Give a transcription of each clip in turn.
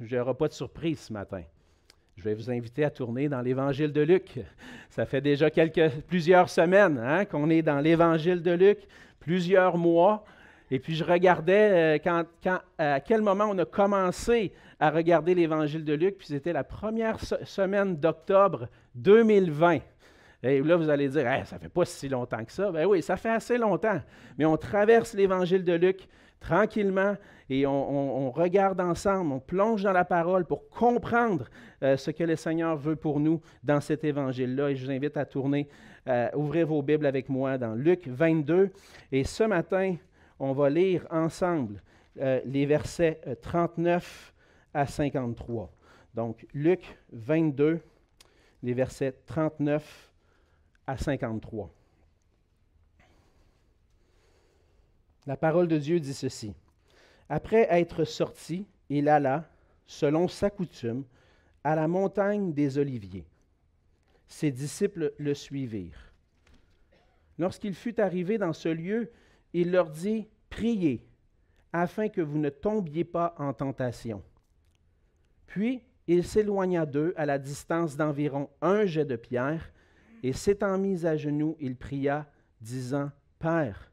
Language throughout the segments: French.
je n'aurai pas de surprise ce matin. Je vais vous inviter à tourner dans l'Évangile de Luc. Ça fait déjà plusieurs semaines hein, qu'on est dans l'Évangile de Luc, plusieurs mois. Et puis je regardais euh, à quel moment on a commencé à regarder l'Évangile de Luc, puis c'était la première semaine d'octobre 2020. Et là, vous allez dire, ça ne fait pas si longtemps que ça. Ben oui, ça fait assez longtemps. Mais on traverse l'Évangile de Luc tranquillement et on, regarde ensemble, on plonge dans la parole pour comprendre euh, ce que le Seigneur veut pour nous dans cet évangile-là. Et je vous invite à tourner, euh, ouvrir vos Bibles avec moi dans Luc 22. Et ce matin, on va lire ensemble euh, les versets 39 à 53. Donc, Luc 22, les versets 39 à 53. La parole de Dieu dit ceci. Après être sorti, il alla, selon sa coutume, à la montagne des Oliviers. Ses disciples le suivirent. Lorsqu'il fut arrivé dans ce lieu, il leur dit, Priez, afin que vous ne tombiez pas en tentation. Puis il s'éloigna d'eux à la distance d'environ un jet de pierre, et s'étant mis à genoux, il pria, disant, Père,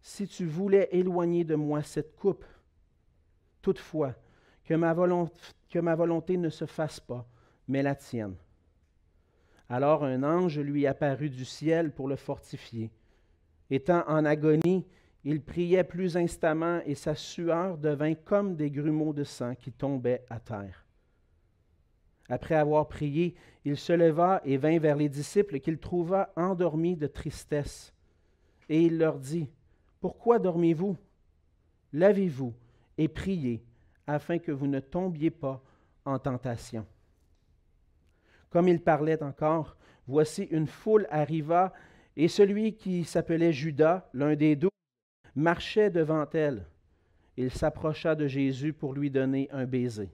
si tu voulais éloigner de moi cette coupe. Toutefois, que ma, volonté, ne se fasse pas, mais la tienne. Alors un ange lui apparut du ciel pour le fortifier. Étant en agonie, il priait plus instamment et sa sueur devint comme des grumeaux de sang qui tombaient à terre. Après avoir prié, il se leva et vint vers les disciples qu'il trouva endormis de tristesse. Et il leur dit, pourquoi dormez-vous? Lavez-vous et priez afin que vous ne tombiez pas en tentation. Comme il parlait encore, voici une foule arriva, et celui qui s'appelait Judas, l'un des douze, marchait devant elle. Il s'approcha de Jésus pour lui donner un baiser.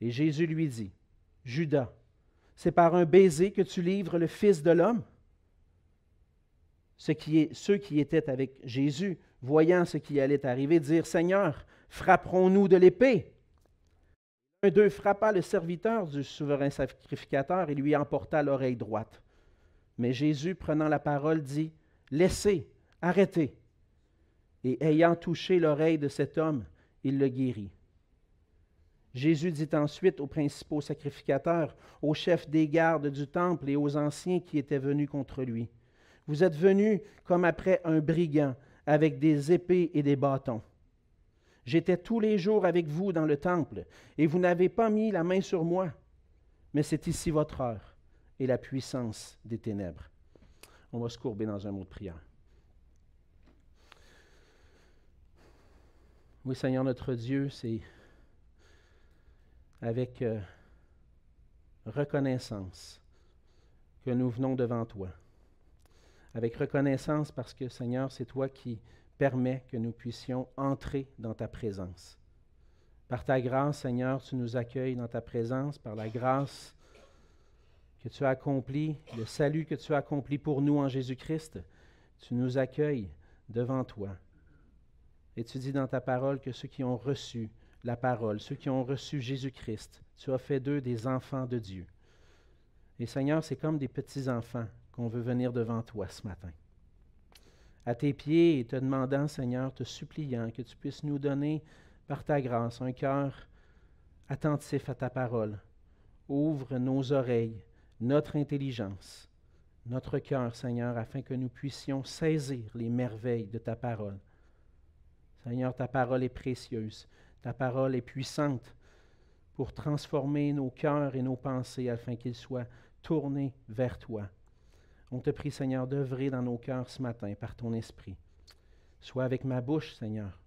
Et Jésus lui dit, Judas, c'est par un baiser que tu livres le Fils de l'homme qui ceux qui étaient avec Jésus, voyant ce qui allait arriver, dirent Seigneur, frapperons-nous de l'épée Un d'eux frappa le serviteur du souverain sacrificateur et lui emporta l'oreille droite. Mais Jésus, prenant la parole, dit Laissez, arrêtez. Et ayant touché l'oreille de cet homme, il le guérit. Jésus dit ensuite aux principaux sacrificateurs, aux chefs des gardes du temple et aux anciens qui étaient venus contre lui vous êtes venus comme après un brigand, avec des épées et des bâtons. J'étais tous les jours avec vous dans le temple, et vous n'avez pas mis la main sur moi. Mais c'est ici votre heure et la puissance des ténèbres. On va se courber dans un mot de prière. Oui, Seigneur notre Dieu, c'est avec euh, reconnaissance que nous venons devant toi avec reconnaissance parce que Seigneur, c'est toi qui permets que nous puissions entrer dans ta présence. Par ta grâce, Seigneur, tu nous accueilles dans ta présence, par la grâce que tu as accomplie, le salut que tu as accompli pour nous en Jésus-Christ, tu nous accueilles devant toi. Et tu dis dans ta parole que ceux qui ont reçu la parole, ceux qui ont reçu Jésus-Christ, tu as fait d'eux des enfants de Dieu. Et Seigneur, c'est comme des petits-enfants qu'on veut venir devant toi ce matin. À tes pieds te demandant, Seigneur, te suppliant que tu puisses nous donner par ta grâce un cœur attentif à ta parole. Ouvre nos oreilles, notre intelligence, notre cœur, Seigneur, afin que nous puissions saisir les merveilles de ta parole. Seigneur, ta parole est précieuse, ta parole est puissante pour transformer nos cœurs et nos pensées afin qu'ils soient tournés vers toi. On te prie, Seigneur, d'œuvrer dans nos cœurs ce matin par ton esprit. Sois avec ma bouche, Seigneur.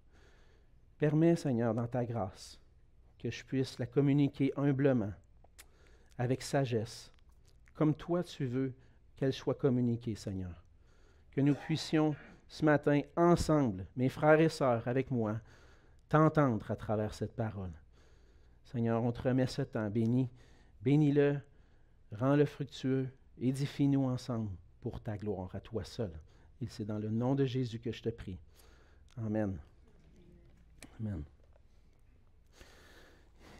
Permets, Seigneur, dans ta grâce, que je puisse la communiquer humblement, avec sagesse, comme toi tu veux qu'elle soit communiquée, Seigneur. Que nous puissions ce matin, ensemble, mes frères et sœurs avec moi, t'entendre à travers cette parole. Seigneur, on te remet ce temps. Bénis, bénis-le, rends-le fructueux, Édifie-nous ensemble pour ta gloire, à toi seul. Et c'est dans le nom de Jésus que je te prie. Amen. Amen.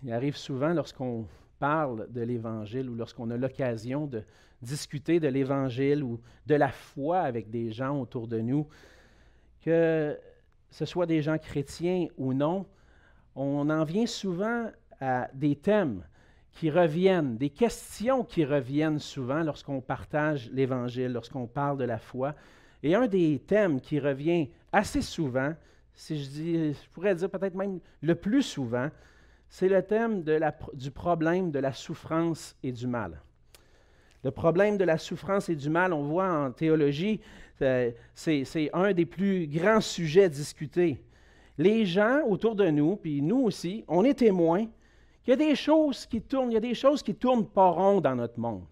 Il arrive souvent lorsqu'on parle de l'Évangile ou lorsqu'on a l'occasion de discuter de l'Évangile ou de la foi avec des gens autour de nous, que ce soit des gens chrétiens ou non, on en vient souvent à des thèmes qui reviennent, des questions qui reviennent souvent lorsqu'on partage l'Évangile, lorsqu'on parle de la foi. Et un des thèmes qui revient assez souvent, si je, dis, je pourrais dire peut-être même le plus souvent, c'est le thème du problème de la souffrance et du mal. Le problème de la souffrance et du mal, on voit en théologie, euh, c'est un des plus grands sujets discutés. Les gens autour de nous, puis nous aussi, on est témoins qu'il y a des choses qui tournent, il y a des choses qui tournent pas rond dans notre monde.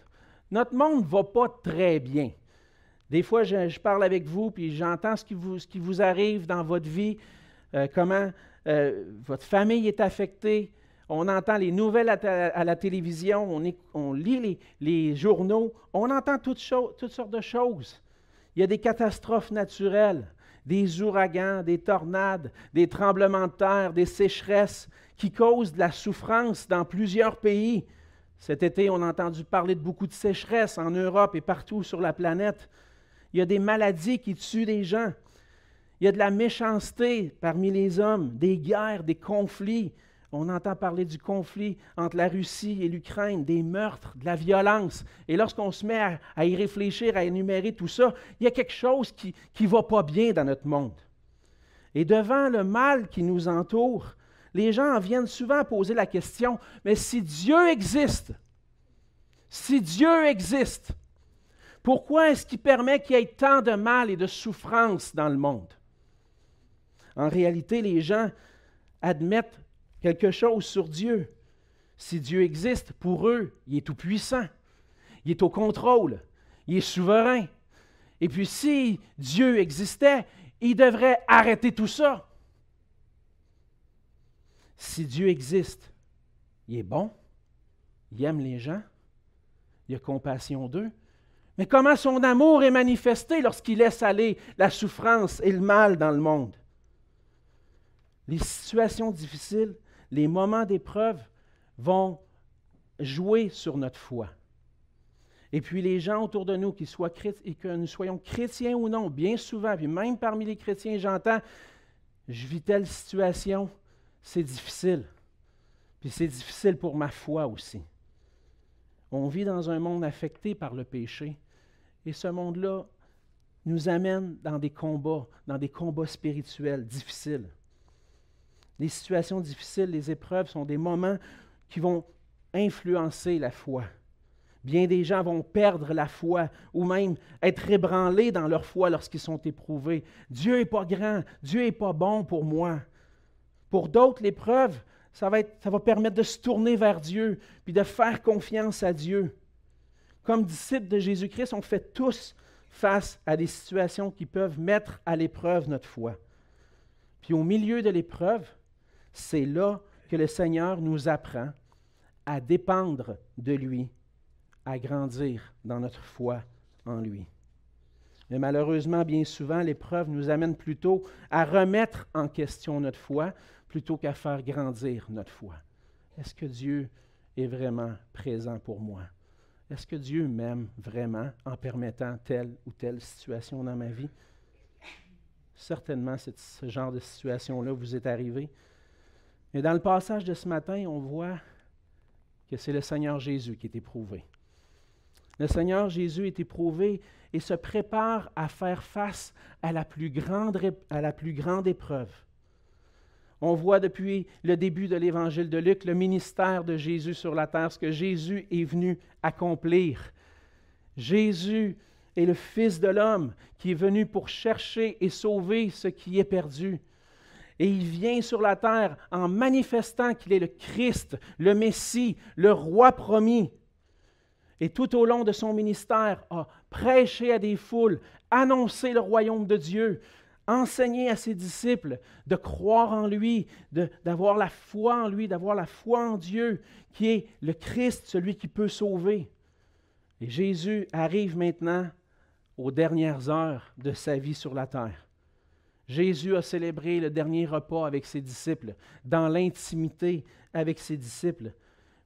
Notre monde ne va pas très bien. Des fois, je, parle avec vous, puis j'entends ce, qui vous, arrive dans votre vie, euh, comment euh, votre famille est affectée. On entend les nouvelles à, la télévision, on, lit les, journaux, on entend toutes sortes de choses. Il y a des catastrophes naturelles, des ouragans, des tornades, des tremblements de terre, des sécheresses qui causent de la souffrance dans plusieurs pays. Cet été, on a entendu parler de beaucoup de sécheresses en Europe et partout sur la planète. Il y a des maladies qui tuent des gens. Il y a de la méchanceté parmi les hommes, des guerres, des conflits. On entend parler du conflit entre la Russie et l'Ukraine, des meurtres, de la violence. Et lorsqu'on se met à, y réfléchir, à énumérer tout ça, il y a quelque chose qui ne va pas bien dans notre monde. Et devant le mal qui nous entoure, les gens en viennent souvent poser la question, mais si Dieu existe, si Dieu existe, pourquoi est-ce qu'il permet qu'il y ait tant de mal et de souffrance dans le monde? En réalité, les gens admettent quelque chose sur Dieu. Si Dieu existe, pour eux, il est tout-puissant, il est au contrôle, il est souverain. Et puis si Dieu existait, il devrait arrêter tout ça. Si Dieu existe, il est bon, il aime les gens, il a compassion d'eux, mais comment son amour est manifesté lorsqu'il laisse aller la souffrance et le mal dans le monde? Les situations difficiles, les moments d'épreuve vont jouer sur notre foi. Et puis les gens autour de nous, qu'ils soient et que nous soyons chrétiens ou non, bien souvent, puis même parmi les chrétiens, j'entends, je vis telle situation, c'est difficile. Puis c'est difficile pour ma foi aussi. On vit dans un monde affecté par le péché. Et ce monde-là nous amène dans des combats, dans des combats spirituels difficiles. Les situations difficiles, les épreuves sont des moments qui vont influencer la foi. Bien des gens vont perdre la foi ou même être ébranlés dans leur foi lorsqu'ils sont éprouvés. Dieu n'est pas grand, Dieu n'est pas bon pour moi. Pour d'autres, l'épreuve, ça va, permettre de se tourner vers Dieu, puis de faire confiance à Dieu. Comme disciples de Jésus-Christ, on fait tous face à des situations qui peuvent mettre à l'épreuve notre foi. Puis au milieu de l'épreuve, c'est là que le Seigneur nous apprend à dépendre de lui, à grandir dans notre foi en lui. Mais malheureusement, bien souvent, l'épreuve nous amène plutôt à remettre en question notre foi plutôt qu'à faire grandir notre foi. Est-ce que Dieu est vraiment présent pour moi? Est-ce que Dieu m'aime vraiment en permettant telle ou telle situation dans ma vie? Certainement, ce genre de situation-là vous est arrivé. Mais dans le passage de ce matin, on voit que c'est le Seigneur Jésus qui est éprouvé. Le Seigneur Jésus est éprouvé et se prépare à faire face à la plus grande, à la plus grande épreuve. On voit depuis le début de l'évangile de Luc le ministère de Jésus sur la terre, ce que Jésus est venu accomplir. Jésus est le Fils de l'homme qui est venu pour chercher et sauver ce qui est perdu. Et il vient sur la terre en manifestant qu'il est le Christ, le Messie, le roi promis. Et tout au long de son ministère, a prêché à des foules, annoncé le royaume de Dieu, enseigner à ses disciples de croire en lui, d'avoir la foi en lui, d'avoir la foi en Dieu, qui est le Christ, celui qui peut sauver. Et Jésus arrive maintenant aux dernières heures de sa vie sur la terre. Jésus a célébré le dernier repas avec ses disciples, dans l'intimité avec ses disciples.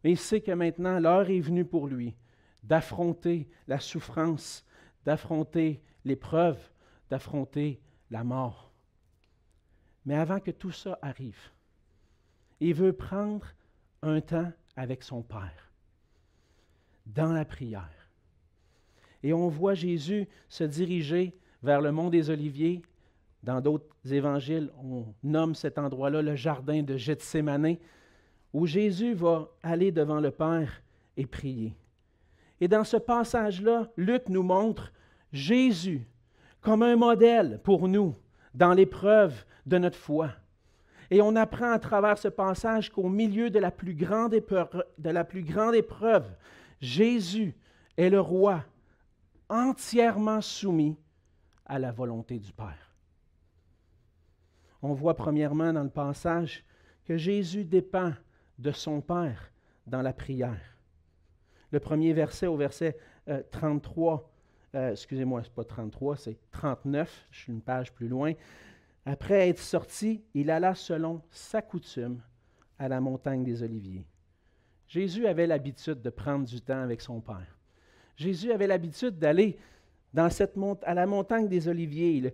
Mais il sait que maintenant, l'heure est venue pour lui d'affronter la souffrance, d'affronter l'épreuve, d'affronter la mort. Mais avant que tout ça arrive, il veut prendre un temps avec son Père, dans la prière. Et on voit Jésus se diriger vers le mont des Oliviers. Dans d'autres évangiles, on nomme cet endroit-là le jardin de Gethsémané, où Jésus va aller devant le Père et prier. Et dans ce passage-là, Luc nous montre Jésus comme un modèle pour nous dans l'épreuve de notre foi. Et on apprend à travers ce passage qu'au milieu de la, plus grande épreuve, Jésus est le roi entièrement soumis à la volonté du Père. On voit premièrement dans le passage que Jésus dépend de son Père dans la prière. Le premier verset au verset 33, euh, excusez-moi, ce n'est pas 33, c'est 39, je suis une page plus loin. Après être sorti, il alla selon sa coutume à la montagne des Oliviers. Jésus avait l'habitude de prendre du temps avec son Père. Jésus avait l'habitude d'aller dans cette à la montagne des Oliviers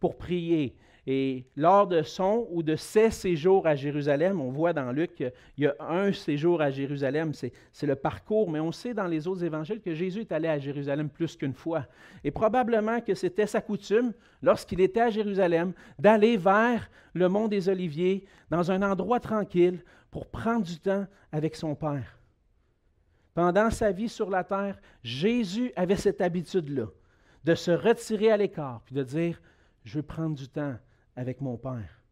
pour prier, et lors de son ou de ses séjours à Jérusalem, on voit dans Luc qu'il y a un séjour à Jérusalem, c'est le parcours, mais on sait dans les autres évangiles que Jésus est allé à Jérusalem plus qu'une fois. Et probablement que c'était sa coutume, lorsqu'il était à Jérusalem, d'aller vers le mont des Oliviers, dans un endroit tranquille, pour prendre du temps avec son Père. Pendant sa vie sur la terre, Jésus avait cette habitude-là, de se retirer à l'écart, puis de dire, je veux prendre du temps avec mon Père.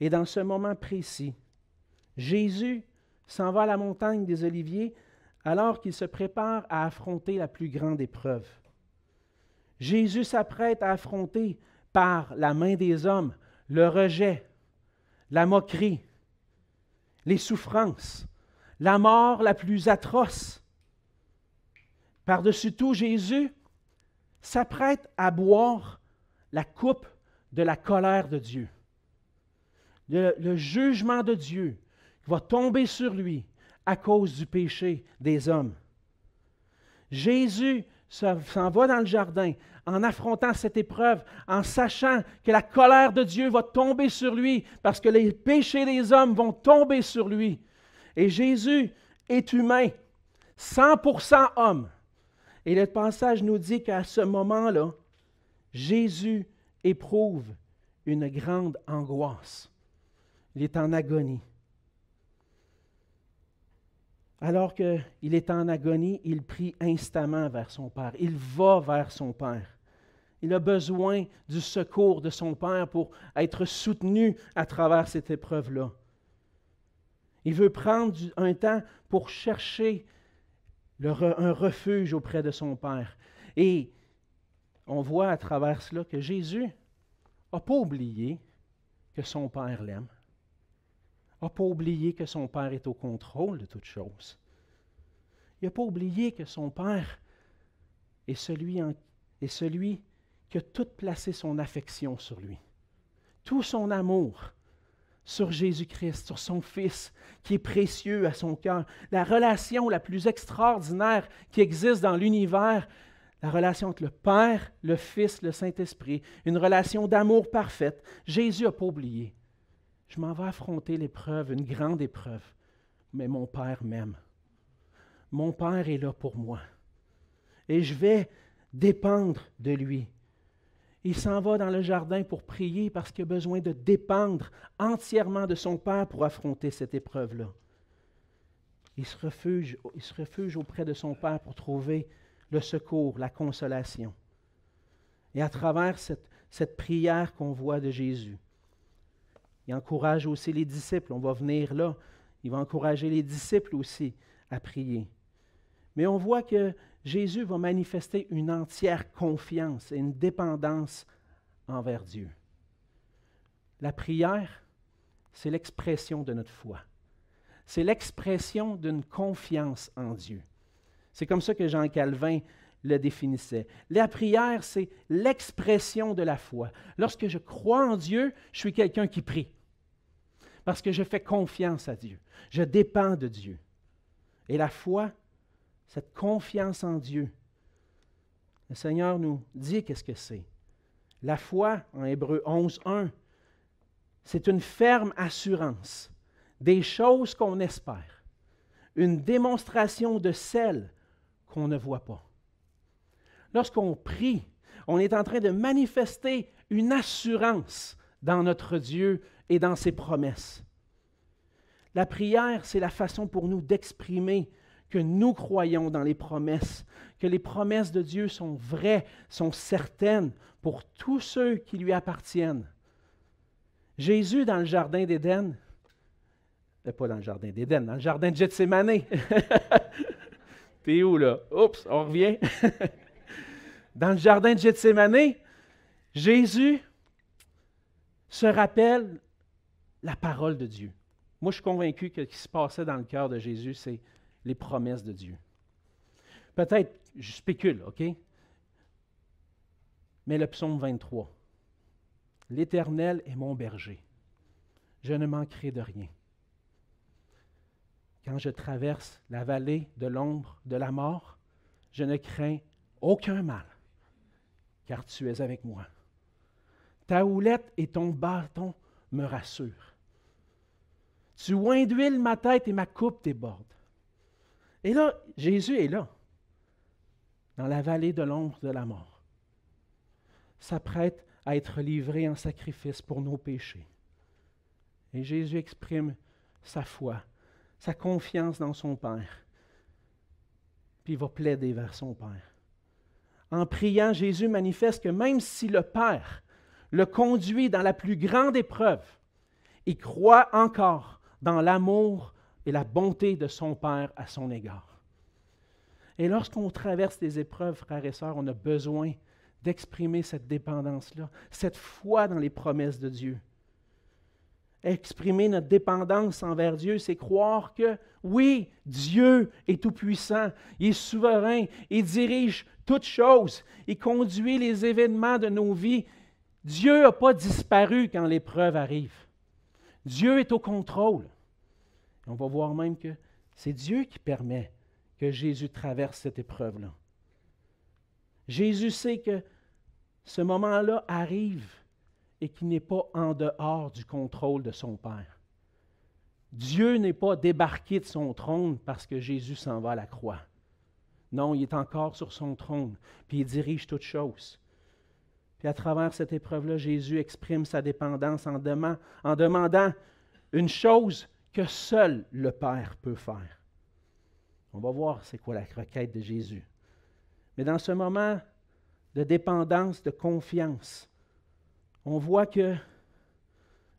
Et dans ce moment précis, Jésus s'en va à la montagne des Oliviers alors qu'il se prépare à affronter la plus grande épreuve. Jésus s'apprête à affronter par la main des hommes le rejet, la moquerie, les souffrances, la mort la plus atroce. Par-dessus tout, Jésus s'apprête à boire la coupe de la colère de Dieu. Le, jugement de Dieu va tomber sur lui à cause du péché des hommes. Jésus s'en va dans le jardin en affrontant cette épreuve, en sachant que la colère de Dieu va tomber sur lui parce que les péchés des hommes vont tomber sur lui. Et Jésus est humain, 100% homme. Et le passage nous dit qu'à ce moment-là, Jésus éprouve une grande angoisse. Il est en agonie. Alors qu'il est en agonie, il prie instamment vers son Père. Il va vers son Père. Il a besoin du secours de son Père pour être soutenu à travers cette épreuve-là. Il veut prendre un temps pour chercher un refuge auprès de son Père. Et on voit à travers cela que Jésus n'a pas oublié que son Père l'aime, n'a pas oublié que son Père est au contrôle de toutes choses. Il n'a pas oublié que son Père est celui, est celui qui a tout placé son affection sur lui, tout son amour sur Jésus-Christ, sur son Fils, qui est précieux à son cœur. La relation la plus extraordinaire qui existe dans l'univers, la relation entre le Père, le Fils, le Saint-Esprit, une relation d'amour parfaite. Jésus n'a pas oublié. Je m'en vais affronter l'épreuve, une grande épreuve, mais mon Père m'aime. Mon Père est là pour moi. Et je vais dépendre de lui. Il s'en va dans le jardin pour prier parce qu'il a besoin de dépendre entièrement de son Père pour affronter cette épreuve-là. Il se, refuge, il se refuge auprès de son Père pour trouver le secours, la consolation. Et à travers cette, cette prière qu'on voit de Jésus, il encourage aussi les disciples. On va venir là. Il va encourager les disciples aussi à prier. Mais on voit que Jésus va manifester une entière confiance et une dépendance envers Dieu. La prière, c'est l'expression de notre foi. C'est l'expression d'une confiance en Dieu. C'est comme ça que Jean Calvin le définissait. La prière, c'est l'expression de la foi. Lorsque je crois en Dieu, je suis quelqu'un qui prie. Parce que je fais confiance à Dieu. Je dépends de Dieu. Et la foi, cette confiance en Dieu, le Seigneur nous dit qu'est-ce que c'est. La foi, en Hébreu 11, 1, c'est une ferme assurance des choses qu'on espère, une démonstration de celles qu'on ne voit pas. Lorsqu'on prie, on est en train de manifester une assurance dans notre Dieu et dans ses promesses. La prière, c'est la façon pour nous d'exprimer que nous croyons dans les promesses, que les promesses de Dieu sont vraies, sont certaines pour tous ceux qui lui appartiennent. Jésus, dans le jardin d'Éden, pas dans le jardin d'Éden, dans le jardin de Gethsemane. T'es où là? Oups, on revient. dans le jardin de Gethsemane, Jésus se rappelle la parole de Dieu. Moi, je suis convaincu que ce qui se passait dans le cœur de Jésus, c'est les promesses de Dieu. Peut-être, je spécule, OK? Mais le psaume 23. L'Éternel est mon berger. Je ne manquerai de rien. Quand je traverse la vallée de l'ombre de la mort, je ne crains aucun mal, car tu es avec moi. Ta houlette et ton bâton me rassurent. Tu oins ma tête et ma coupe déborde. Et là, Jésus est là, dans la vallée de l'ombre de la mort, s'apprête à être livré en sacrifice pour nos péchés. Et Jésus exprime sa foi, sa confiance dans son Père, puis il va plaider vers son Père. En priant, Jésus manifeste que même si le Père le conduit dans la plus grande épreuve, il croit encore dans l'amour et la bonté de son Père à son égard. Et lorsqu'on traverse des épreuves, frères et sœurs, on a besoin d'exprimer cette dépendance-là, cette foi dans les promesses de Dieu. Exprimer notre dépendance envers Dieu, c'est croire que oui, Dieu est tout-puissant, il est souverain, il dirige toutes choses, il conduit les événements de nos vies. Dieu n'a pas disparu quand l'épreuve arrive. Dieu est au contrôle. On va voir même que c'est Dieu qui permet que Jésus traverse cette épreuve-là. Jésus sait que ce moment-là arrive et qu'il n'est pas en dehors du contrôle de son Père. Dieu n'est pas débarqué de son trône parce que Jésus s'en va à la croix. Non, il est encore sur son trône, puis il dirige toutes choses. Puis à travers cette épreuve-là, Jésus exprime sa dépendance en, en demandant une chose que seul le Père peut faire. On va voir c'est quoi la requête de Jésus. Mais dans ce moment de dépendance, de confiance, on voit que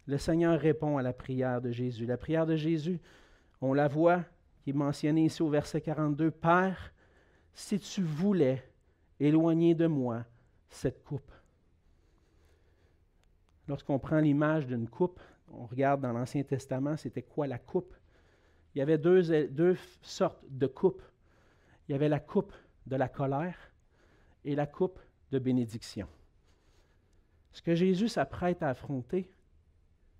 le Seigneur répond à la prière de Jésus. La prière de Jésus, on la voit, qui est mentionnée ici au verset 42, Père, si tu voulais éloigner de moi cette coupe. Lorsqu'on prend l'image d'une coupe, on regarde dans l'Ancien Testament, c'était quoi la coupe? Il y avait deux, sortes de coupes. Il y avait la coupe de la colère et la coupe de bénédiction. Ce que Jésus s'apprête à affronter,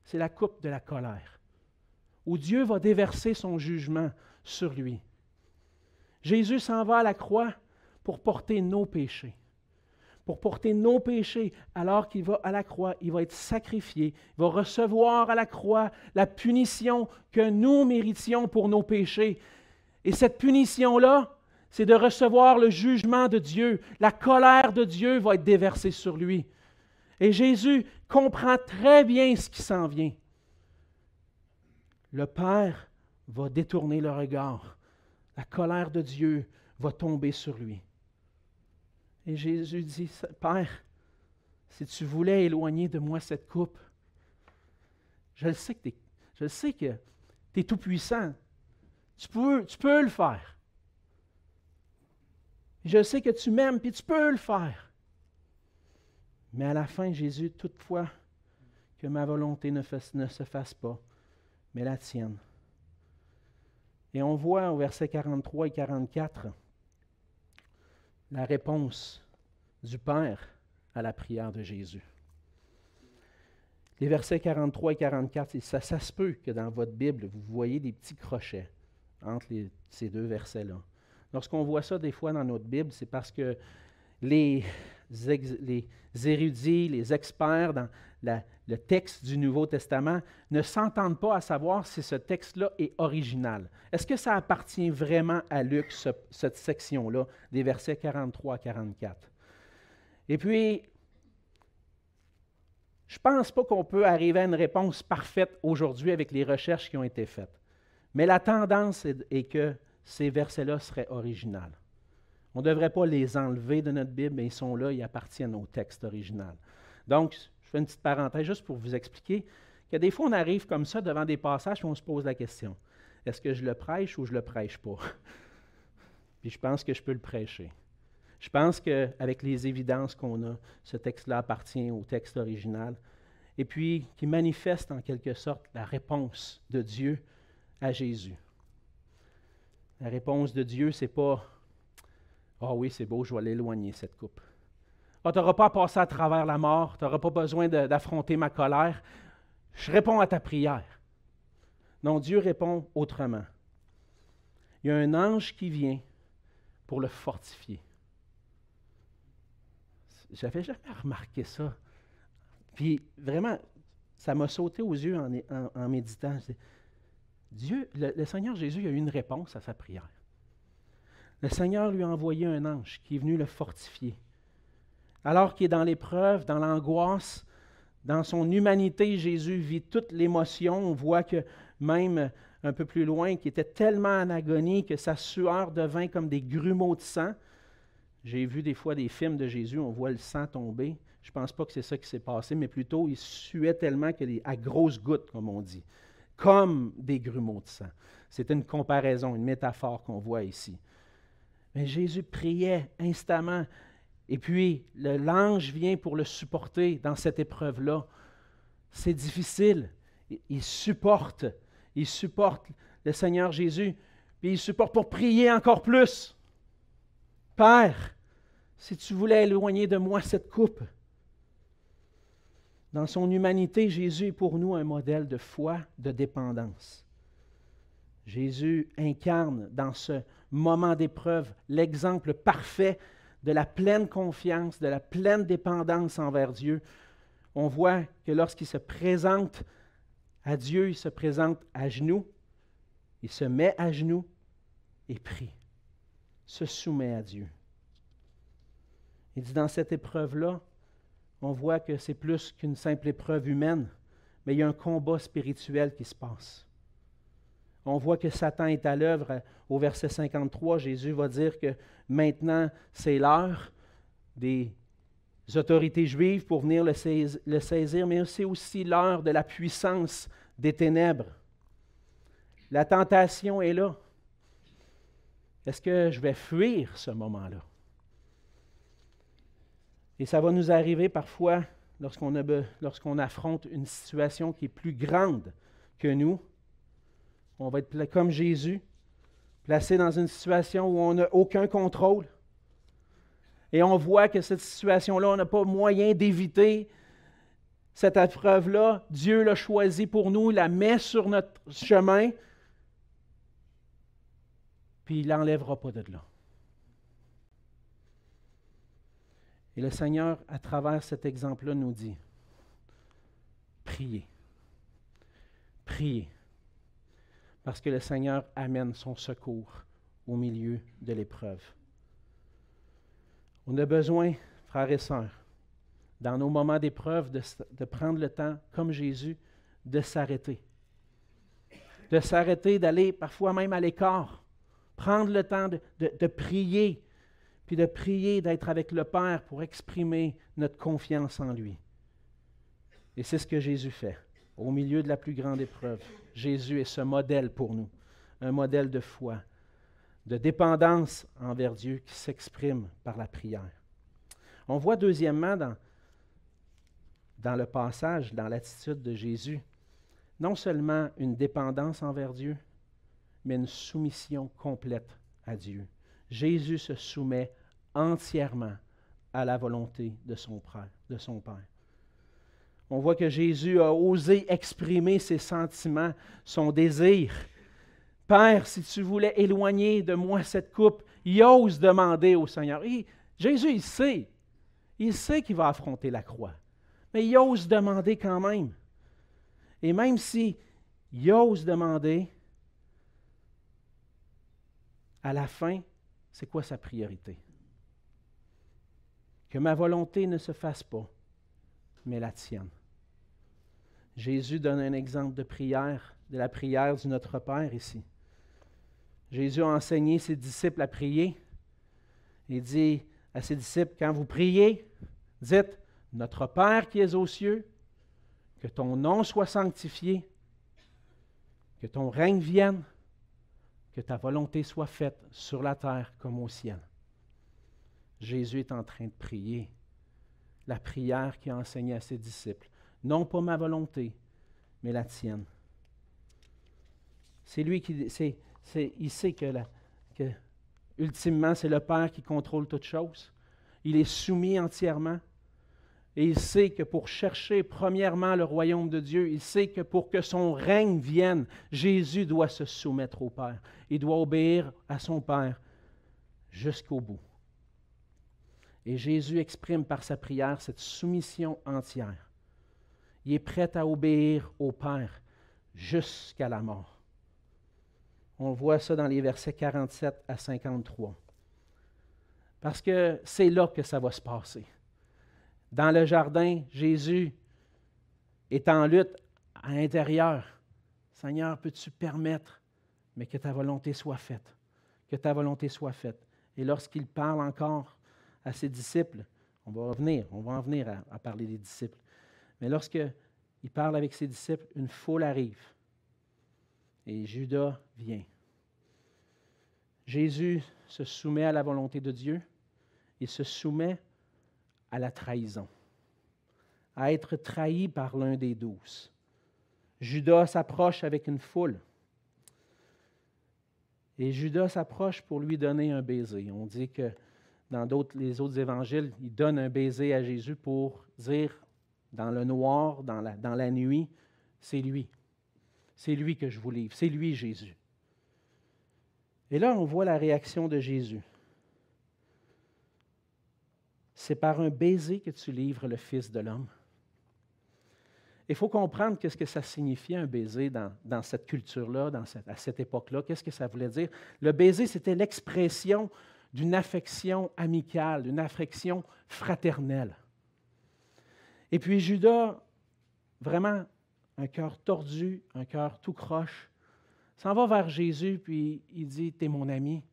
c'est la coupe de la colère, où Dieu va déverser son jugement sur lui. Jésus s'en va à la croix pour porter nos péchés pour porter nos péchés, alors qu'il va à la croix, il va être sacrifié, il va recevoir à la croix la punition que nous méritions pour nos péchés. Et cette punition-là, c'est de recevoir le jugement de Dieu. La colère de Dieu va être déversée sur lui. Et Jésus comprend très bien ce qui s'en vient. Le Père va détourner le regard. La colère de Dieu va tomber sur lui. Et Jésus dit, Père, si tu voulais éloigner de moi cette coupe, je sais que, je sais que tu es tout-puissant. Tu peux, tu peux le faire. Je sais que tu m'aimes, puis tu peux le faire. Mais à la fin, Jésus, toutefois, que ma volonté ne, ne se fasse pas, mais la tienne. Et on voit au verset 43 et 44 la réponse du Père à la prière de Jésus. Les versets 43 et 44, ça, ça se peut que dans votre Bible, vous voyez des petits crochets entre ces deux versets-là. Lorsqu'on voit ça des fois dans notre Bible, c'est parce que les, les érudits, les experts dans le texte du Nouveau Testament ne s'entendent pas à savoir si ce texte-là est original. Est-ce que ça appartient vraiment à Luc, cette section-là, des versets 43 à 44? Et puis, je ne pense pas qu'on peut arriver à une réponse parfaite aujourd'hui avec les recherches qui ont été faites. Mais la tendance est, que ces versets-là seraient originaux. On ne devrait pas les enlever de notre Bible, mais ils sont là, ils appartiennent au texte original. Donc, je fais une petite parenthèse juste pour vous expliquer que des fois, on arrive comme ça devant des passages et on se pose la question est-ce que je le prêche ou je ne le prêche pas? Puis je pense que je peux le prêcher. Je pense qu'avec les évidences qu'on a, ce texte-là appartient au texte original, et puis qui manifeste en quelque sorte la réponse de Dieu à Jésus. La réponse de Dieu, c'est pas Ah oui, c'est beau, je vais l'éloigner, cette coupe. Ah, tu n'auras pas à passer à travers la mort, tu n'auras pas besoin d'affronter ma colère. Je réponds à ta prière. Non, Dieu répond autrement. Il y a un ange qui vient pour le fortifier. J'avais jamais remarqué ça. Puis vraiment, ça m'a sauté aux yeux en, méditant. Dieu, le, Seigneur Jésus a eu une réponse à sa prière. Le Seigneur lui a envoyé un ange qui est venu le fortifier. Alors qu'il est dans l'épreuve, dans l'angoisse, dans son humanité, Jésus vit toute l'émotion. On voit que même un peu plus loin, qu'il était tellement en agonie que sa sueur devint comme des grumeaux de sang. J'ai vu des fois des films de Jésus, on voit le sang tomber. Je ne pense pas que c'est ça qui s'est passé, mais plutôt il suait tellement que à grosses gouttes, comme on dit, comme des grumeaux de sang. C'est une comparaison, une métaphore qu'on voit ici. Mais Jésus priait instamment, et puis l'ange vient pour le supporter dans cette épreuve-là. C'est difficile. Il supporte, il supporte le Seigneur Jésus, puis il supporte pour prier encore plus. Père, si tu voulais éloigner de moi cette coupe, dans son humanité, Jésus est pour nous un modèle de foi, de dépendance. Jésus incarne dans ce moment d'épreuve l'exemple parfait de la pleine confiance, de la pleine dépendance envers Dieu. On voit que lorsqu'il se présente à Dieu, il se présente à genoux, il se met à genoux et prie, se soumet à Dieu. Il dit dans cette épreuve-là, on voit que c'est plus qu'une simple épreuve humaine, mais il y a un combat spirituel qui se passe. On voit que Satan est à l'œuvre. Au verset 53, Jésus va dire que maintenant, c'est l'heure des autorités juives pour venir le saisir, mais c'est aussi l'heure de la puissance des ténèbres. La tentation est là. Est-ce que je vais fuir ce moment-là? Et ça va nous arriver parfois lorsqu'on affronte une situation qui est plus grande que nous. On va être comme Jésus, placé dans une situation où on n'a aucun contrôle. Et on voit que cette situation-là, on n'a pas moyen d'éviter cette épreuve-là. Dieu l'a choisie pour nous, il la met sur notre chemin, puis il l'enlèvera pas de là. Et le Seigneur, à travers cet exemple-là, nous dit, priez, priez, parce que le Seigneur amène son secours au milieu de l'épreuve. On a besoin, frères et sœurs, dans nos moments d'épreuve, de, prendre le temps, comme Jésus, de s'arrêter. De s'arrêter, d'aller parfois même à l'écart. Prendre le temps de prier, puis de prier d'être avec le Père pour exprimer notre confiance en lui. Et c'est ce que Jésus fait. Au milieu de la plus grande épreuve, Jésus est ce modèle pour nous, un modèle de foi, de dépendance envers Dieu qui s'exprime par la prière. On voit deuxièmement dans, le passage, dans l'attitude de Jésus, non seulement une dépendance envers Dieu, mais une soumission complète à Dieu. Jésus se soumet entièrement à la volonté. De son père. On voit que Jésus a osé exprimer ses sentiments, son désir. Père, si tu voulais éloigner de moi cette coupe, il ose demander au Seigneur. Jésus, il sait. Il sait qu'il va affronter la croix. Mais il ose demander quand même. Et même si il ose demander, à la fin, c'est quoi sa priorité? Que ma volonté ne se fasse pas, mais la tienne. Jésus donne un exemple de prière, de la prière du Notre Père ici. Jésus a enseigné ses disciples à prier. Il dit à ses disciples, quand vous priez, dites, Notre Père qui es aux cieux, que ton nom soit sanctifié, que ton règne vienne, que ta volonté soit faite sur la terre comme au ciel. Jésus est en train de prier la prière qu'il a enseignée à ses disciples. Non pas ma volonté, mais la tienne. C'est lui qui. C'est, il sait que, que ultimement, c'est le Père qui contrôle toutes choses. Il est soumis entièrement. Et il sait que pour chercher premièrement le royaume de Dieu, il sait que pour que son règne vienne, Jésus doit se soumettre au Père. Il doit obéir à son Père jusqu'au bout. Et Jésus exprime par sa prière cette soumission entière. Il est prêt à obéir au Père jusqu'à la mort. On voit ça dans les versets 47 à 53. Parce que c'est là que ça va se passer. Dans le jardin, Jésus est en lutte à l'intérieur. Seigneur, peux-tu permettre, mais que ta volonté soit faite, que ta volonté soit faite. Et lorsqu'il parle encore à ses disciples, on va revenir, on va en venir à, à parler des disciples. Mais lorsqu'il parle avec ses disciples, une foule arrive. Et Judas vient. Jésus se soumet à la volonté de Dieu. Il se soumet à la trahison, à être trahi par l'un des douze. Judas s'approche avec une foule. Et Judas s'approche pour lui donner un baiser. On dit que dans les autres évangiles, il donne un baiser à Jésus pour dire dans le noir, dans la, dans nuit, c'est lui. C'est lui que je vous livre. C'est lui Jésus. Et là, on voit la réaction de Jésus c'est par un baiser que tu livres le Fils de l'homme. Il faut comprendre qu'est-ce que ça signifiait un baiser dans, cette culture-là, à cette époque-là. Qu'est-ce que ça voulait dire? Le baiser, c'était l'expression d'une affection amicale, d'une affection fraternelle. Et puis Judas, vraiment un cœur tordu, un cœur tout croche, s'en va vers Jésus, puis il dit, T'es mon ami,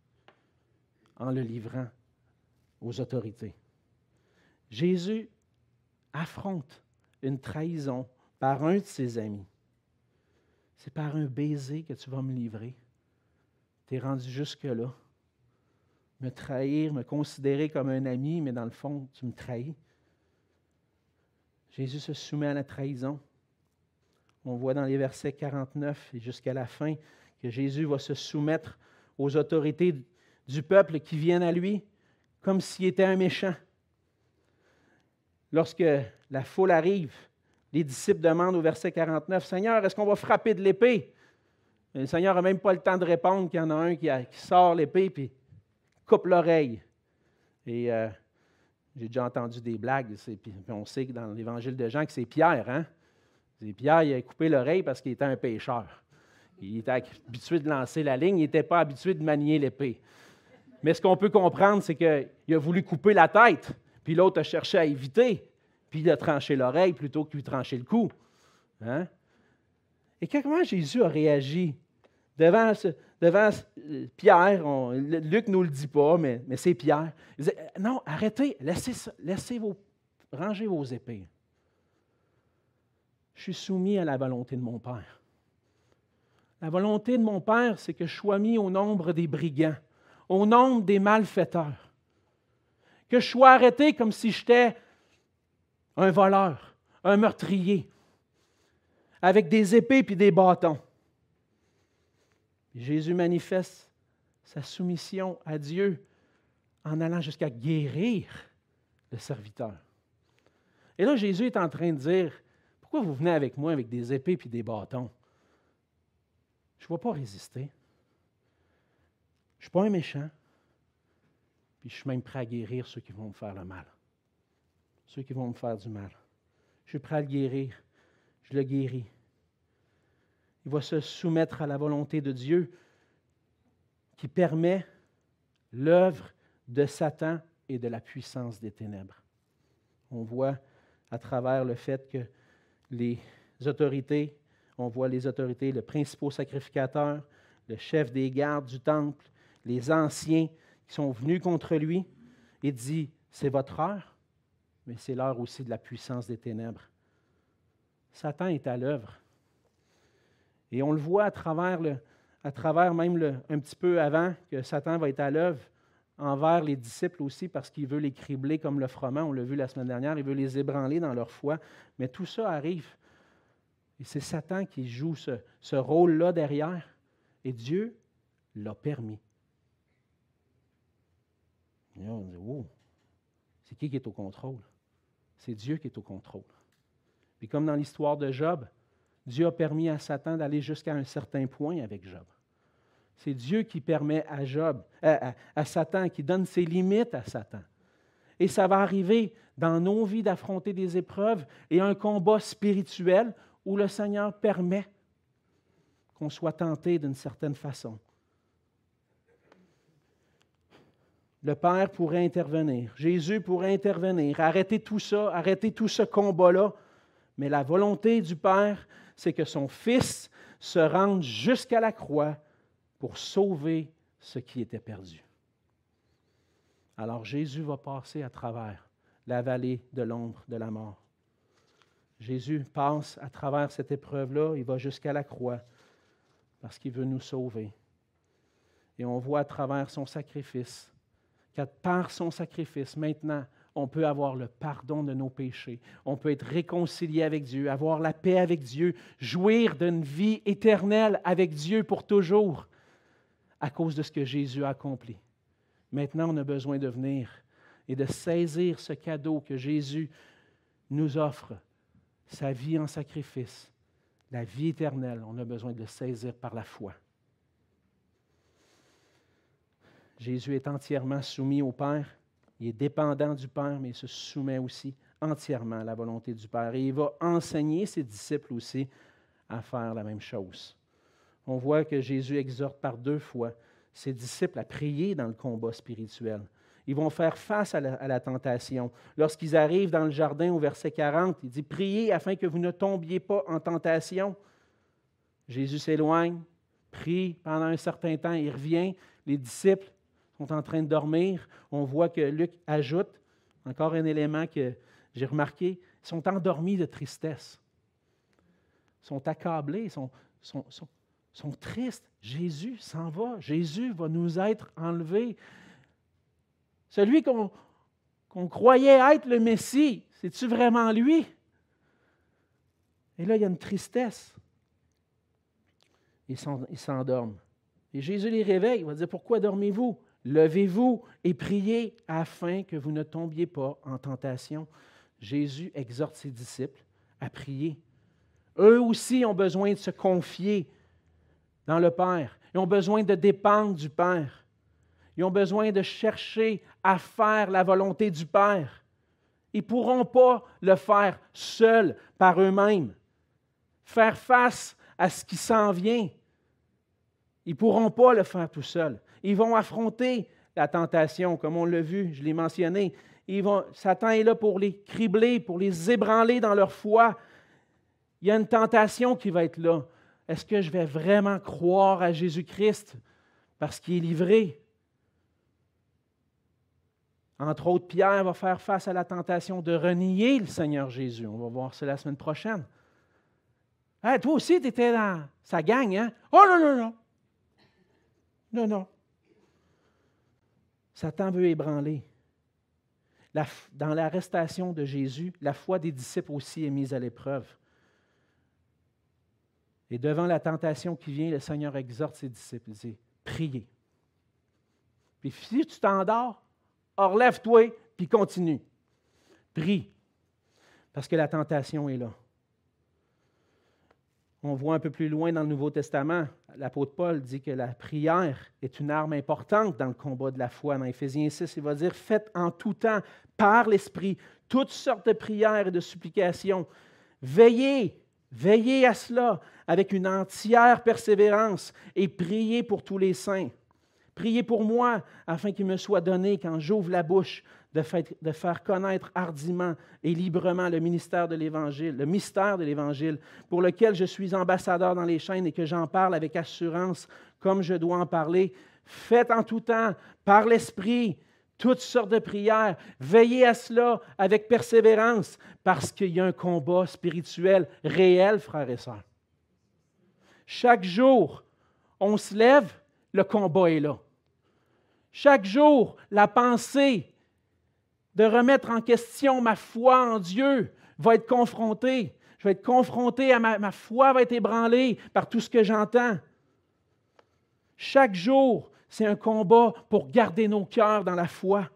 en le livrant aux autorités. Jésus affronte une trahison par un de ses amis. C'est par un baiser que tu vas me livrer. Tu es rendu jusque-là. Me trahir, me considérer comme un ami, mais dans le fond, tu me trahis. Jésus se soumet à la trahison. On voit dans les versets 49 et jusqu'à la fin que Jésus va se soumettre aux autorités du peuple qui viennent à lui comme s'il était un méchant. Lorsque la foule arrive, les disciples demandent au verset 49, Seigneur, est-ce qu'on va frapper de l'épée? Le Seigneur n'a même pas le temps de répondre qu'il y en a un qui, sort l'épée puis coupe l'oreille. Euh, j'ai déjà entendu des blagues, puis on sait que dans l'évangile de Jean que c'est Pierre. Hein? Pierre, il a coupé l'oreille parce qu'il était un pécheur. Il était habitué de lancer la ligne, il n'était pas habitué de manier l'épée. Mais ce qu'on peut comprendre, c'est qu'il a voulu couper la tête. Puis l'autre a cherché à éviter, puis il a tranché l'oreille plutôt que lui trancher le cou. Hein? Et comment Jésus a réagi? Devant, devant euh, Pierre? Luc ne nous le dit pas, mais, mais c'est Pierre. Il disait Non, arrêtez, laissez, laissez vos, rangez vos épées. Je suis soumis à la volonté de mon Père. La volonté de mon Père, c'est que je sois mis au nombre des brigands, au nombre des malfaiteurs que je sois arrêté comme si j'étais un voleur, un meurtrier, avec des épées et des bâtons. Jésus manifeste sa soumission à Dieu en allant jusqu'à guérir le serviteur. Et là, Jésus est en train de dire, pourquoi vous venez avec moi avec des épées et des bâtons? Je ne vais pas résister. Je ne suis pas un méchant. Puis je suis même prêt à guérir ceux qui vont me faire le mal. Ceux qui vont me faire du mal. Je suis prêt à le guérir. Je le guéris. Il va se soumettre à la volonté de Dieu qui permet l'œuvre de Satan et de la puissance des ténèbres. On voit à travers le fait que les autorités, on voit les autorités, le principal sacrificateur, le chef des gardes du temple, les anciens qui sont venus contre lui et dit, c'est votre heure, mais c'est l'heure aussi de la puissance des ténèbres. Satan est à l'œuvre. Et on le voit à travers, le, à travers même un petit peu avant que Satan va être à l'œuvre envers les disciples aussi parce qu'il veut les cribler comme le froment. On l'a vu la semaine dernière, il veut les ébranler dans leur foi. Mais tout ça arrive. Et c'est Satan qui joue ce, rôle-là derrière. Et Dieu l'a permis. On dit, oh, c'est qui qui est au contrôle? C'est Dieu qui est au contrôle. Puis comme dans l'histoire de Job, Dieu a permis à Satan d'aller jusqu'à un certain point avec Job. C'est Dieu qui permet à Job, à, Satan, qui donne ses limites à Satan. Et ça va arriver dans nos vies d'affronter des épreuves et un combat spirituel où le Seigneur permet qu'on soit tenté d'une certaine façon. Le Père pourrait intervenir, Jésus pourrait intervenir, arrêter tout ça, arrêter tout ce combat-là. Mais la volonté du Père, c'est que son Fils se rende jusqu'à la croix pour sauver ce qui était perdu. Alors Jésus va passer à travers la vallée de l'ombre de la mort. Jésus passe à travers cette épreuve-là, il va jusqu'à la croix parce qu'il veut nous sauver. Et on voit à travers son sacrifice que par son sacrifice, maintenant, on peut avoir le pardon de nos péchés. On peut être réconcilié avec Dieu, avoir la paix avec Dieu, jouir d'une vie éternelle avec Dieu pour toujours à cause de ce que Jésus a accompli. Maintenant, on a besoin de venir et de saisir ce cadeau que Jésus nous offre, sa vie en sacrifice, la vie éternelle. On a besoin de le saisir par la foi. Jésus est entièrement soumis au Père. Il est dépendant du Père, mais il se soumet aussi entièrement à la volonté du Père. Et il va enseigner ses disciples aussi à faire la même chose on voit que Jésus exhorte par deux fois ses disciples à prier dans le combat spirituel. Ils vont faire face à la, tentation. Lorsqu'ils arrivent dans le jardin au verset 40, il dit, Priez afin que vous ne tombiez pas en tentation. Jésus s'éloigne, prie pendant un certain temps, il revient, les disciples sont en train de dormir. On voit que Luc ajoute, encore un élément que j'ai remarqué, ils sont endormis de tristesse. Ils sont accablés, ils sont, sont, sont tristes. Jésus s'en va. Jésus va nous être enlevé. Celui qu'on croyait être le Messie, c'est-tu vraiment lui? Et là, il y a une tristesse. Ils s'endorment. Et Jésus les réveille. Il va dire, pourquoi dormez-vous? Levez-vous et priez afin que vous ne tombiez pas en tentation. Jésus exhorte ses disciples à prier. Eux aussi ont besoin de se confier dans le Père. Ils ont besoin de dépendre du Père. Ils ont besoin de chercher à faire la volonté du Père. Ils ne pourront pas le faire seuls par eux-mêmes. Faire face à ce qui s'en vient. Ils ne pourront pas le faire tout seuls. Ils vont affronter la tentation, comme on l'a vu, je l'ai mentionné. Satan est là pour les cribler, pour les ébranler dans leur foi. Il y a une tentation qui va être là. Est-ce que je vais vraiment croire à Jésus-Christ parce qu'il est livré? Entre autres, Pierre va faire face à la tentation de renier le Seigneur Jésus. On va voir ça la semaine prochaine. toi aussi, tu étais dans sa gang, hein? Oh non, non, non. Non, non. Satan veut ébranler. dans l'arrestation de Jésus, la foi des disciples aussi est mise à l'épreuve. Et devant la tentation qui vient, le Seigneur exhorte ses disciples, il dit, priez. Puis si tu t'endors, relève-toi, puis continue. Prie, parce que la tentation est là. On voit un peu plus loin dans le Nouveau Testament, l'apôtre Paul dit que la prière est une arme importante dans le combat de la foi. Dans Éphésiens 6, il va dire Faites en tout temps, par l'Esprit, toutes sortes de prières et de supplications. Veillez, veillez à cela avec une entière persévérance et priez pour tous les saints. Priez pour moi afin qu'il me soit donné, quand j'ouvre la bouche, de faire, connaître hardiment et librement le ministère de l'Évangile, le mystère de l'Évangile, pour lequel je suis ambassadeur dans les chaînes et que j'en parle avec assurance comme je dois en parler. Faites en tout temps, par l'Esprit, toutes sortes de prières. Veillez à cela avec persévérance, parce qu'il y a un combat spirituel réel, frères et sœurs. Chaque jour, on se lève, le combat est là. Chaque jour, la pensée de remettre en question ma foi en Dieu va être confrontée. Je vais être confronté à ma, ma foi, va être ébranlée par tout ce que j'entends. Chaque jour, c'est un combat pour garder nos cœurs dans la foi,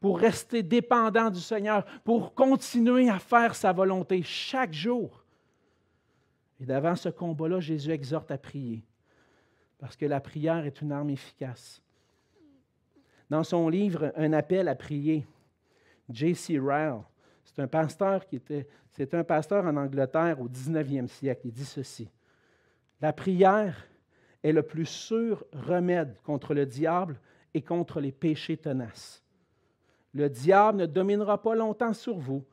pour rester dépendants du Seigneur, pour continuer à faire sa volonté chaque jour. Et devant ce combat-là, Jésus exhorte à prier, parce que la prière est une arme efficace dans son livre Un appel à prier. J.C. Ryle, c'est un pasteur qui était, c'est un pasteur en Angleterre au 19e siècle. Il dit ceci La prière est le plus sûr remède contre le diable et contre les péchés tenaces. Le diable ne dominera pas longtemps sur vous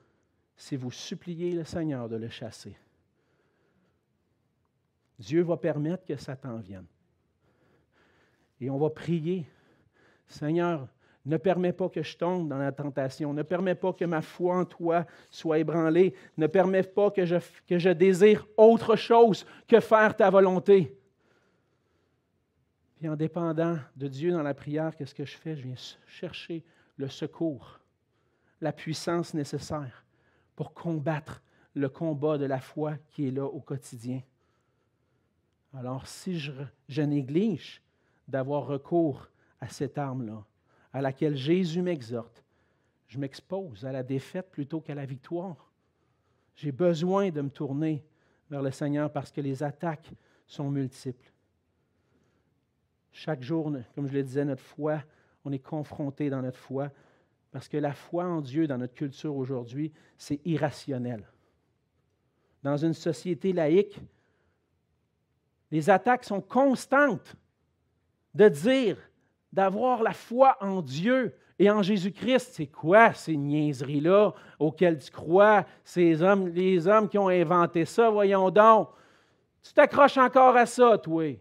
si vous suppliez le Seigneur de le chasser. Dieu va permettre que Satan vienne. Et on va prier Seigneur, ne permets pas que je tombe dans la tentation. Ne permets pas que ma foi en toi soit ébranlée. Ne permets pas que je, que je désire autre chose que faire ta volonté. Puis en dépendant de Dieu dans la prière, qu'est-ce que je fais? Je viens chercher le secours, la puissance nécessaire pour combattre le combat de la foi qui est là au quotidien. Alors si je néglige d'avoir recours à cette arme-là, à laquelle Jésus m'exhorte, je m'expose à la défaite plutôt qu'à la victoire. J'ai besoin de me tourner vers le Seigneur parce que les attaques sont multiples. Chaque jour, comme je le disais, notre foi, on est confronté dans notre foi parce que la foi en Dieu dans notre culture aujourd'hui, c'est irrationnel. Dans une société laïque, les attaques sont constantes de dire d'avoir la foi en Dieu et en Jésus-Christ. C'est quoi ces niaiseries-là auxquelles tu crois, ces hommes, les hommes qui ont inventé ça, voyons donc. Tu t'accroches encore à ça, toi.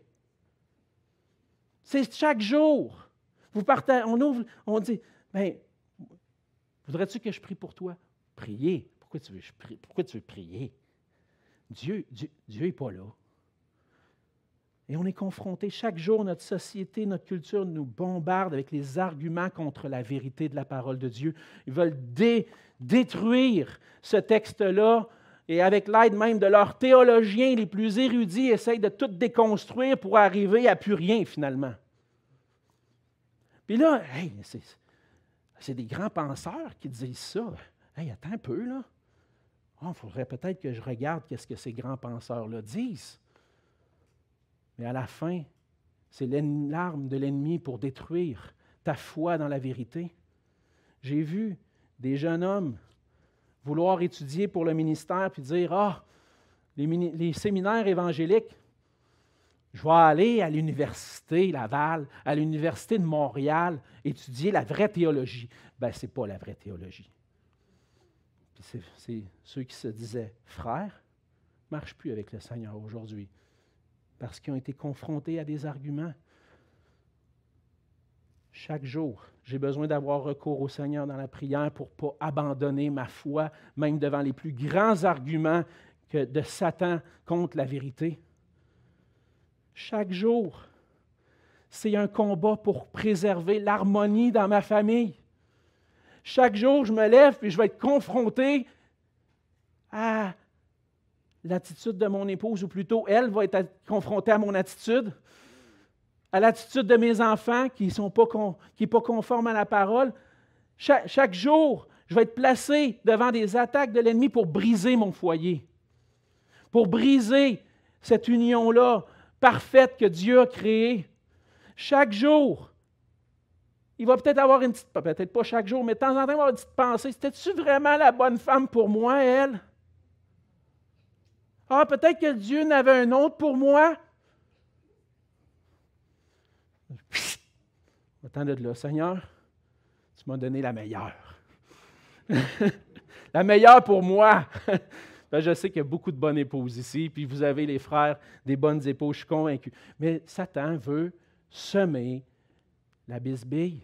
C'est chaque jour. On ouvre, on dit, ben, voudrais-tu que je prie pour toi? Prier. Pourquoi tu veux, prier? Dieu, Dieu n'est pas là. Et on est confronté chaque jour, notre société, notre culture nous bombarde avec les arguments contre la vérité de la parole de Dieu. Ils veulent détruire ce texte-là et avec l'aide même de leurs théologiens les plus érudits, essayent de tout déconstruire pour arriver à plus rien finalement. Puis là, c'est des grands penseurs qui disent ça. Attends un peu, là. Il ah, faudrait peut-être que je regarde qu'est-ce que ces grands penseurs-là disent. Mais à la fin, c'est l'arme de l'ennemi pour détruire ta foi dans la vérité. J'ai vu des jeunes hommes vouloir étudier pour le ministère puis dire Ah, les, séminaires évangéliques, je vais aller à l'université Laval, à l'université de Montréal, étudier la vraie théologie. Ben, ce n'est pas la vraie théologie. C'est ceux qui se disaient frères, ne marchent plus avec le Seigneur aujourd'hui parce qu'ils ont été confrontés à des arguments. Chaque jour, j'ai besoin d'avoir recours au Seigneur dans la prière pour ne pas abandonner ma foi, même devant les plus grands arguments de Satan contre la vérité. Chaque jour, c'est un combat pour préserver l'harmonie dans ma famille. Chaque jour, je me lève et je vais être confronté à l'attitude de mon épouse, ou plutôt elle va être confrontée à mon attitude, à l'attitude de mes enfants qui n'est pas, pas conforme à la parole. chaque, jour, je vais être placé devant des attaques de l'ennemi pour briser mon foyer, pour briser cette union-là parfaite que Dieu a créée. Chaque jour, il va peut-être avoir une petite, peut-être pas chaque jour, mais de temps en temps, il va avoir une petite pensée. C'était-tu vraiment la bonne femme pour moi, elle? Ah, peut-être que Dieu n'avait un autre pour moi. Attendez de là, Seigneur, tu m'as donné la meilleure. la meilleure pour moi. Ben, je sais qu'il y a beaucoup de bonnes épouses ici, puis vous avez les frères des bonnes épouses, je suis convaincu. Mais Satan veut semer la bisbille.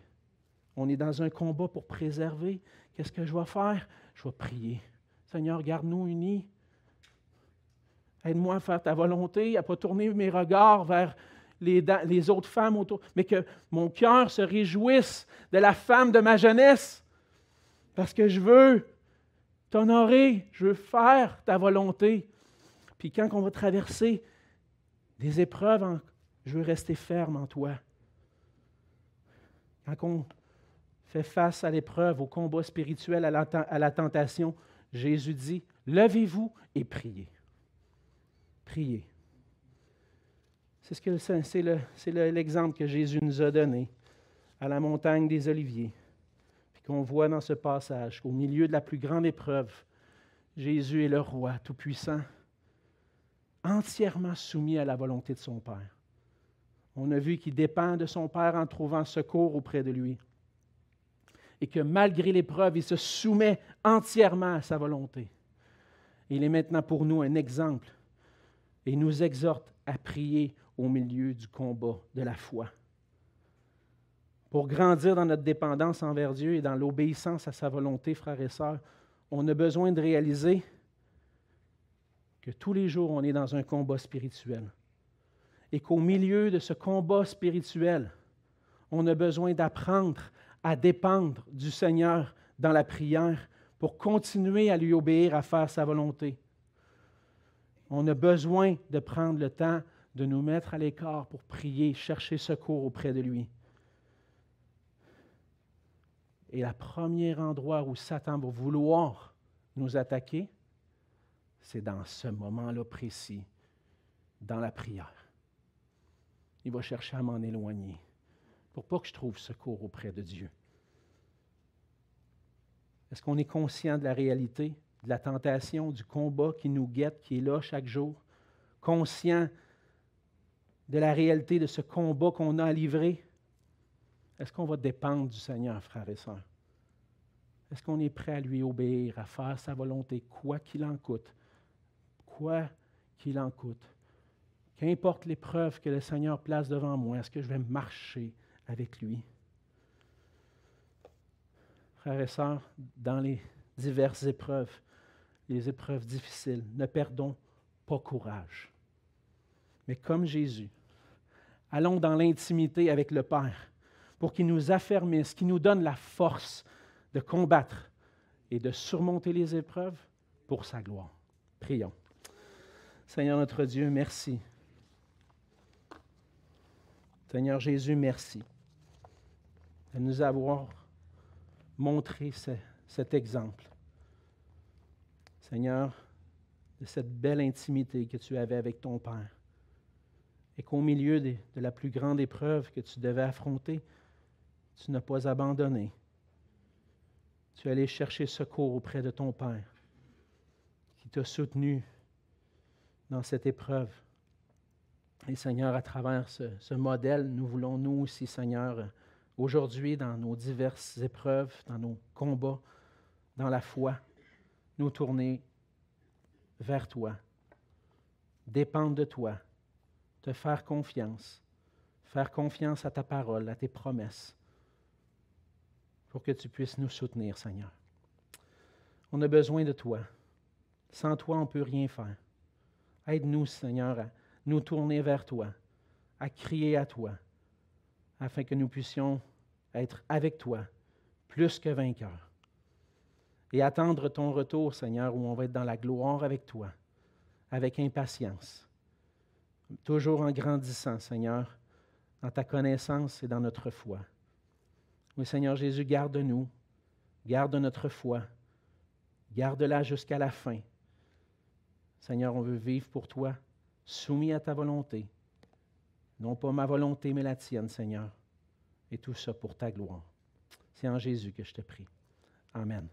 On est dans un combat pour préserver. Qu'est-ce que je vais faire? Je vais prier. Seigneur, garde-nous unis. Aide-moi à faire ta volonté, à ne pas tourner mes regards vers les, autres femmes autour, mais que mon cœur se réjouisse de la femme de ma jeunesse, parce que je veux t'honorer, je veux faire ta volonté. Puis quand on va traverser des épreuves, je veux rester ferme en toi. Quand on fait face à l'épreuve, au combat spirituel, à la, à la tentation, Jésus dit, levez-vous et priez. Priez. C'est l'exemple que Jésus nous a donné à la montagne des Oliviers, puis qu'on voit dans ce passage qu'au milieu de la plus grande épreuve, Jésus est le roi tout-puissant, entièrement soumis à la volonté de son Père. On a vu qu'il dépend de son Père en trouvant secours auprès de lui. Et que malgré l'épreuve, il se soumet entièrement à sa volonté. Il est maintenant pour nous un exemple et nous exhorte à prier au milieu du combat de la foi. Pour grandir dans notre dépendance envers Dieu et dans l'obéissance à sa volonté, frères et sœurs, on a besoin de réaliser que tous les jours, on est dans un combat spirituel. Et qu'au milieu de ce combat spirituel, on a besoin d'apprendre à dépendre du Seigneur dans la prière pour continuer à lui obéir, à faire sa volonté. On a besoin de prendre le temps de nous mettre à l'écart pour prier, chercher secours auprès de lui. Et le premier endroit où Satan va vouloir nous attaquer, c'est dans ce moment-là précis, dans la prière. Il va chercher à m'en éloigner pour pas que je trouve secours auprès de Dieu. Est-ce qu'on est conscient de la réalité, de la tentation, du combat qui nous guette, qui est là chaque jour? Conscient de la réalité de ce combat qu'on a à livrer? Est-ce qu'on va dépendre du Seigneur, frères et sœurs? Est-ce qu'on est prêt à lui obéir, à faire sa volonté, quoi qu'il en coûte? Quoi qu'il en coûte. Qu'importe l'épreuve que le Seigneur place devant moi, est-ce que je vais marcher avec lui? Frères et sœurs, dans les diverses épreuves, les épreuves difficiles, ne perdons pas courage. Mais comme Jésus, allons dans l'intimité avec le Père pour qu'il nous affermisse, qu'il nous donne la force de combattre et de surmonter les épreuves pour sa gloire. Prions. Seigneur notre Dieu, merci. Seigneur Jésus, merci de nous avoir montré cet exemple. Seigneur, de cette belle intimité que tu avais avec ton Père et qu'au milieu de, la plus grande épreuve que tu devais affronter, tu n'as pas abandonné. Tu es allé chercher secours auprès de ton Père, qui t'a soutenu dans cette épreuve. Et Seigneur, à travers ce, ce modèle, nous voulons nous aussi, Seigneur, aujourd'hui, dans nos diverses épreuves, dans nos combats, dans la foi, nous tourner vers toi, dépendre de toi, te faire confiance, faire confiance à ta parole, à tes promesses, pour que tu puisses nous soutenir, Seigneur. On a besoin de toi. Sans toi, on ne peut rien faire. Aide-nous, Seigneur, à nous tourner vers toi, à crier à toi, afin que nous puissions être avec toi, plus que vainqueurs. Et attendre ton retour, Seigneur, où on va être dans la gloire avec toi, avec impatience toujours en grandissant, Seigneur, dans ta connaissance et dans notre foi. Oui, Seigneur Jésus, garde-nous, Garde notre foi. Garde-la jusqu'à la fin. Seigneur, on veut vivre pour toi, soumis à ta volonté. Non pas ma volonté, mais la tienne, Seigneur. Et tout ça pour ta gloire. C'est en Jésus que je te prie. Amen.